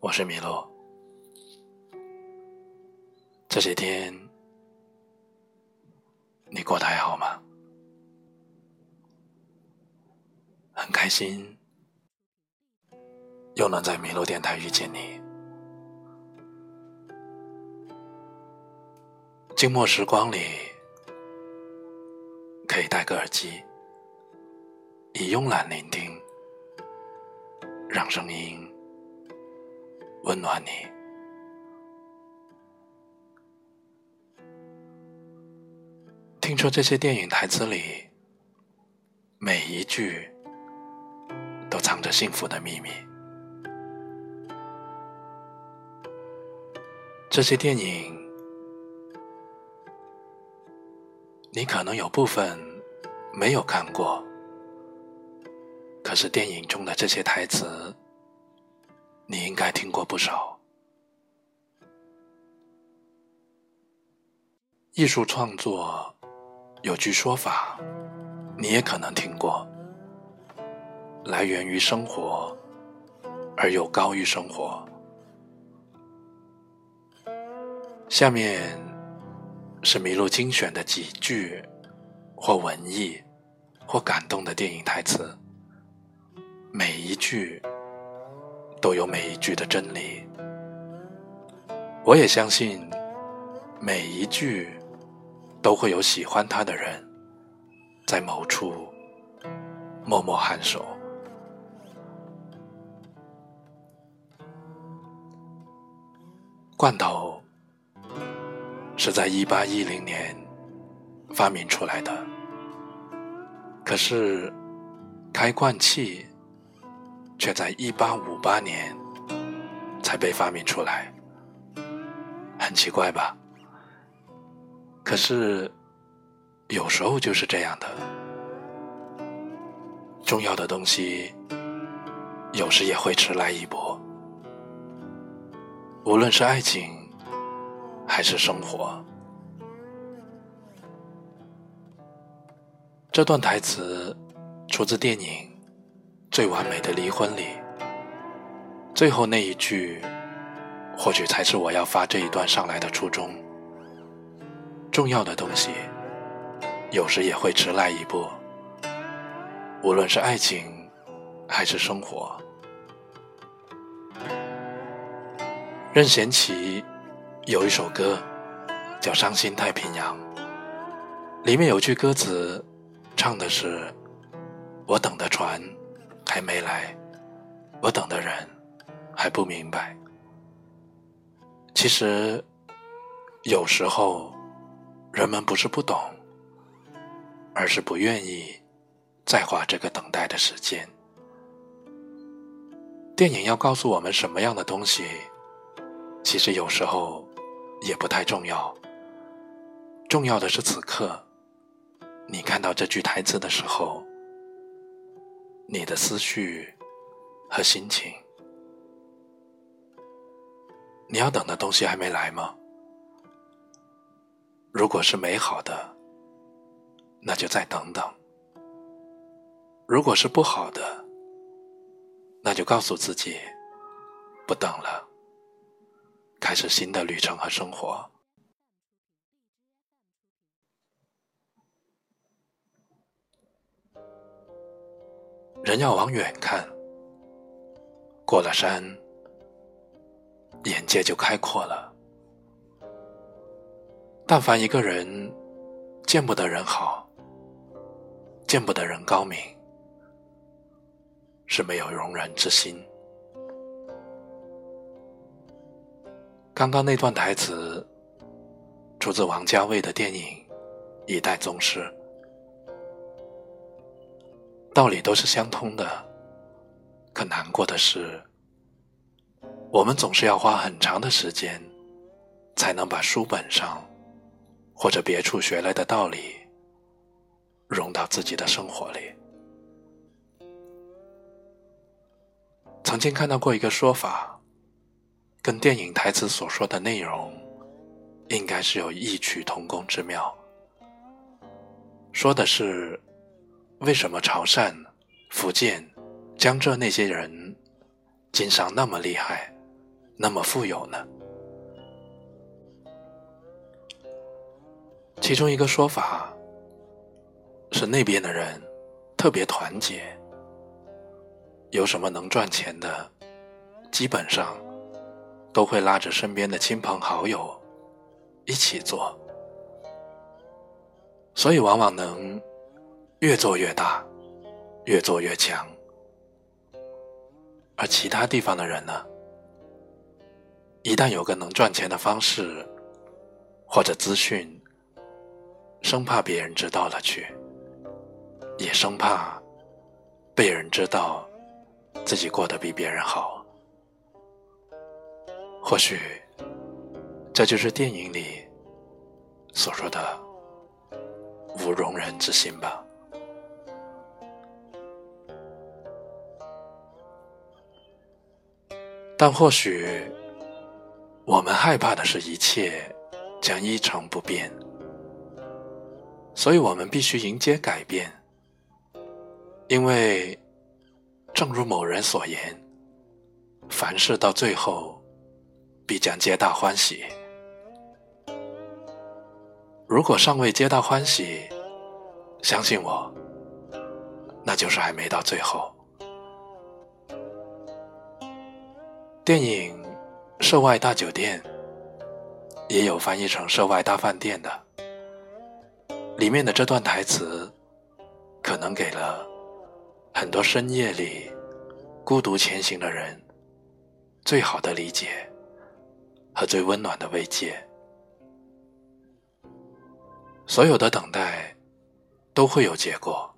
我是米洛。这些天你过得还好吗？很开心又能在米洛电台遇见你。静默时光里，可以戴个耳机，以慵懒聆听，让声音温暖你。听说这些电影台词里，每一句都藏着幸福的秘密。这些电影。你可能有部分没有看过，可是电影中的这些台词，你应该听过不少。艺术创作有句说法，你也可能听过：来源于生活，而又高于生活。下面。是麋鹿精选的几句，或文艺，或感动的电影台词。每一句都有每一句的真理。我也相信，每一句都会有喜欢他的人，在某处默默颔首。罐头。是在一八一零年发明出来的，可是开罐器却在一八五八年才被发明出来，很奇怪吧？可是有时候就是这样的，重要的东西有时也会迟来一步，无论是爱情。还是生活。这段台词出自电影《最完美的离婚》里，最后那一句，或许才是我要发这一段上来的初衷。重要的东西，有时也会迟来一步，无论是爱情，还是生活。任贤齐。有一首歌叫《伤心太平洋》，里面有句歌词，唱的是：“我等的船还没来，我等的人还不明白。”其实，有时候人们不是不懂，而是不愿意再花这个等待的时间。电影要告诉我们什么样的东西，其实有时候。也不太重要，重要的是此刻，你看到这句台词的时候，你的思绪和心情。你要等的东西还没来吗？如果是美好的，那就再等等；如果是不好的，那就告诉自己，不等了。开始新的旅程和生活。人要往远看，过了山，眼界就开阔了。但凡一个人见不得人好，见不得人高明，是没有容人之心。刚刚那段台词出自王家卫的电影《一代宗师》，道理都是相通的，可难过的是，我们总是要花很长的时间，才能把书本上或者别处学来的道理融到自己的生活里。曾经看到过一个说法。跟电影台词所说的内容，应该是有异曲同工之妙。说的是，为什么潮汕、福建、江浙那些人经商那么厉害，那么富有呢？其中一个说法是，那边的人特别团结，有什么能赚钱的，基本上都会拉着身边的亲朋好友一起做，所以往往能越做越大，越做越强。而其他地方的人呢，一旦有个能赚钱的方式或者资讯，生怕别人知道了去，也生怕被人知道自己过得比别人好。或许这就是电影里所说的无容人之心吧。但或许我们害怕的是一切将一成不变。所以我们必须迎接改变，因为，正如某人所言，凡事到最后必将皆大欢喜。如果尚未皆大欢喜，相信我，那就是还没到最后。电影《涉外大酒店》也有翻译成《涉外大饭店》的。里面的这段台词，可能给了很多深夜里孤独前行的人最好的理解和最温暖的慰藉。所有的等待都会有结果，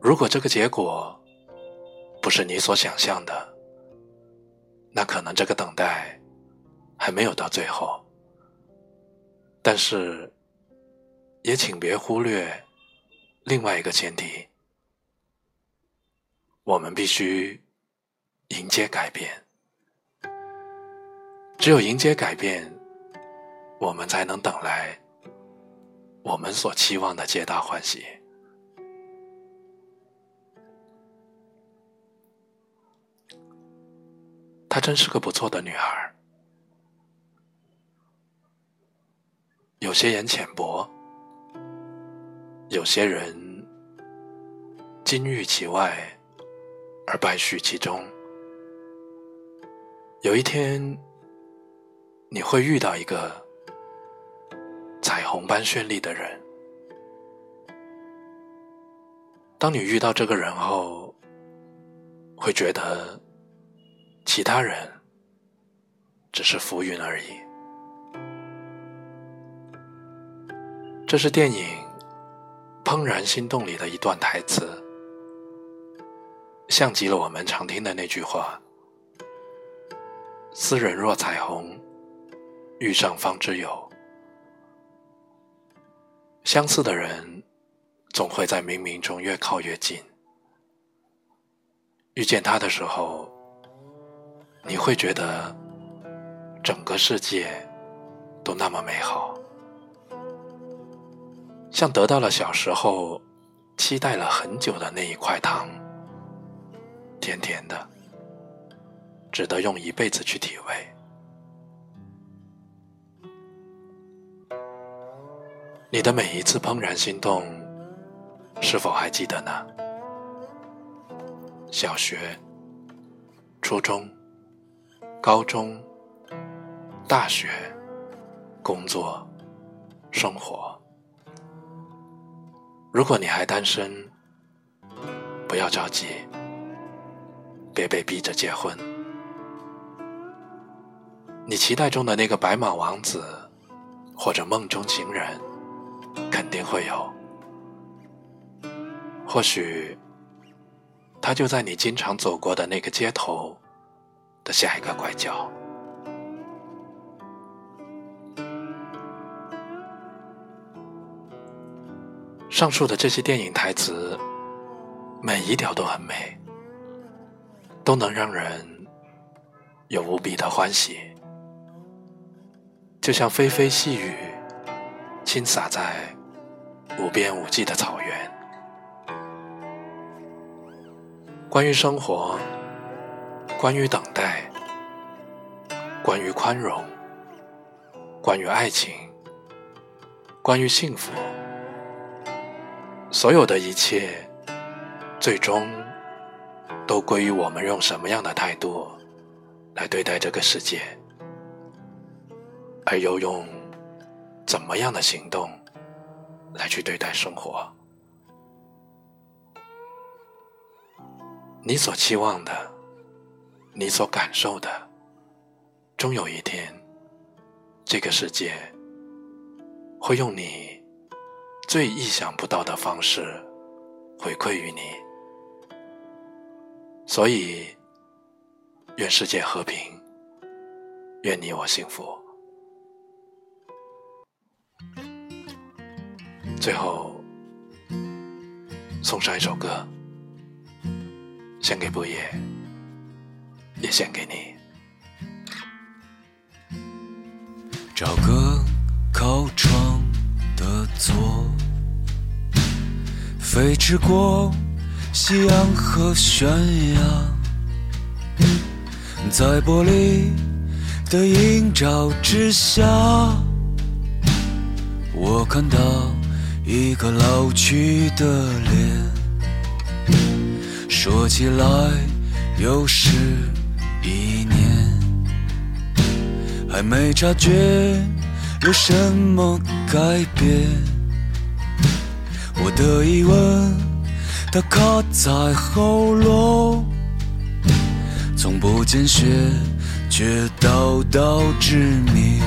如果这个结果不是你所想象的，那可能这个等待还没有到最后。但是。也请别忽略另外一个前提：我们必须迎接改变。只有迎接改变，我们才能等来我们所期望的皆大欢喜。她真是个不错的女孩，有些人浅薄。有些人金玉其外，而败絮其中。有一天，你会遇到一个彩虹般绚丽的人。当你遇到这个人后，会觉得其他人只是浮云而已。这是电影。《怦然心动》里的一段台词，像极了我们常听的那句话：“斯人若彩虹，遇上方知有。”相似的人，总会在冥冥中越靠越近。遇见他的时候，你会觉得整个世界都那么美好。像得到了小时候期待了很久的那一块糖，甜甜的，值得用一辈子去体味。你的每一次怦然心动，是否还记得呢？小学、初中、高中、大学、工作、生活。如果你还单身，不要着急，别被逼着结婚。你期待中的那个白马王子，或者梦中情人，肯定会有。或许，他就在你经常走过的那个街头的下一个拐角。上述的这些电影台词，每一条都很美，都能让人有无比的欢喜，就像霏霏细雨倾洒在无边无际的草原。关于生活，关于等待，关于宽容，关于爱情，关于幸福，所有的一切，最终都归于我们用什么样的态度来对待这个世界，而又用怎么样的行动来去对待生活。你所期望的，你所感受的。终有一天，这个世界会用你最意想不到的方式回馈于你。所以，愿世界和平，愿你我幸福。最后，送上一首歌，献给不夜，也献给你。找个靠窗的座，飞驰过夕阳和悬崖，在玻璃的映照之下，我看到一个老去的脸，说起来又是一年。还没察觉有什么改变，我的疑问它卡在喉咙，从不见血却道道致命。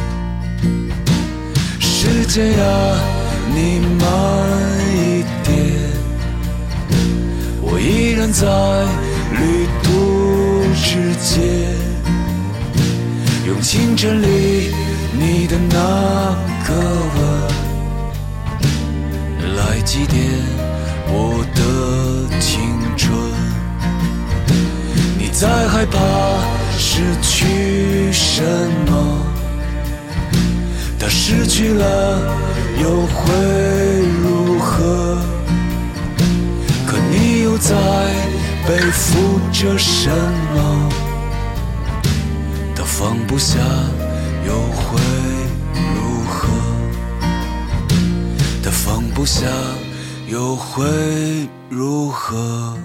时间呀，你慢一点，我依然在世界。用清晨里你的那个吻来祭奠我的青春。你在害怕失去什么？他失去了又会如何？可你又在背负着什么？他放不下又会如何？他放不下又会如何？